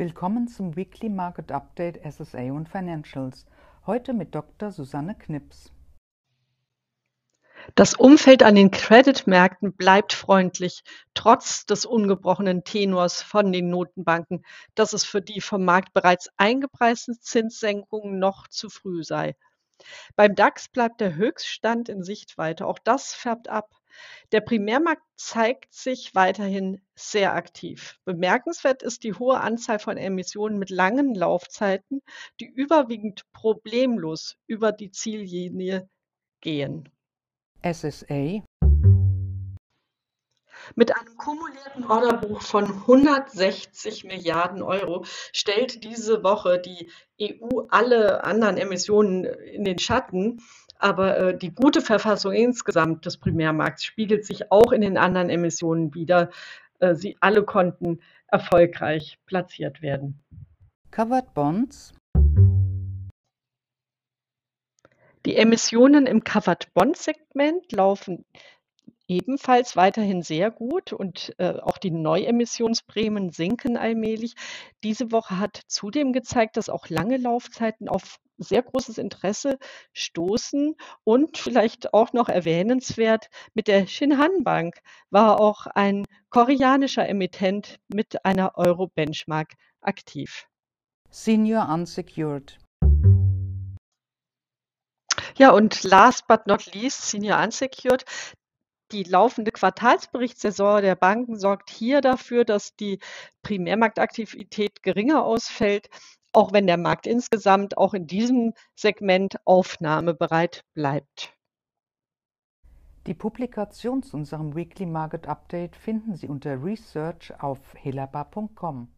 Willkommen zum Weekly Market Update SSA und Financials. Heute mit Dr. Susanne Knips. Das Umfeld an den Creditmärkten bleibt freundlich, trotz des ungebrochenen Tenors von den Notenbanken, dass es für die vom Markt bereits eingepreisten Zinssenkungen noch zu früh sei. Beim DAX bleibt der Höchststand in Sichtweite. Auch das färbt ab. Der Primärmarkt zeigt sich weiterhin sehr aktiv. Bemerkenswert ist die hohe Anzahl von Emissionen mit langen Laufzeiten, die überwiegend problemlos über die Ziellinie gehen. SSA mit einem kumulierten Orderbuch von 160 Milliarden Euro stellt diese Woche die EU alle anderen Emissionen in den Schatten. Aber äh, die gute Verfassung insgesamt des Primärmarkts spiegelt sich auch in den anderen Emissionen wider. Äh, sie alle konnten erfolgreich platziert werden. Covered Bonds Die Emissionen im Covered Bond Segment laufen ebenfalls weiterhin sehr gut und äh, auch die Neuemissionsprämien sinken allmählich. Diese Woche hat zudem gezeigt, dass auch lange Laufzeiten auf sehr großes Interesse stoßen und vielleicht auch noch erwähnenswert, mit der Shinhan Bank war auch ein koreanischer Emittent mit einer Euro-Benchmark aktiv. Senior Unsecured. Ja, und last but not least, Senior Unsecured. Die laufende Quartalsberichtssaison der Banken sorgt hier dafür, dass die Primärmarktaktivität geringer ausfällt, auch wenn der Markt insgesamt auch in diesem Segment aufnahmebereit bleibt. Die Publikation zu unserem Weekly Market Update finden Sie unter Research auf helaba.com.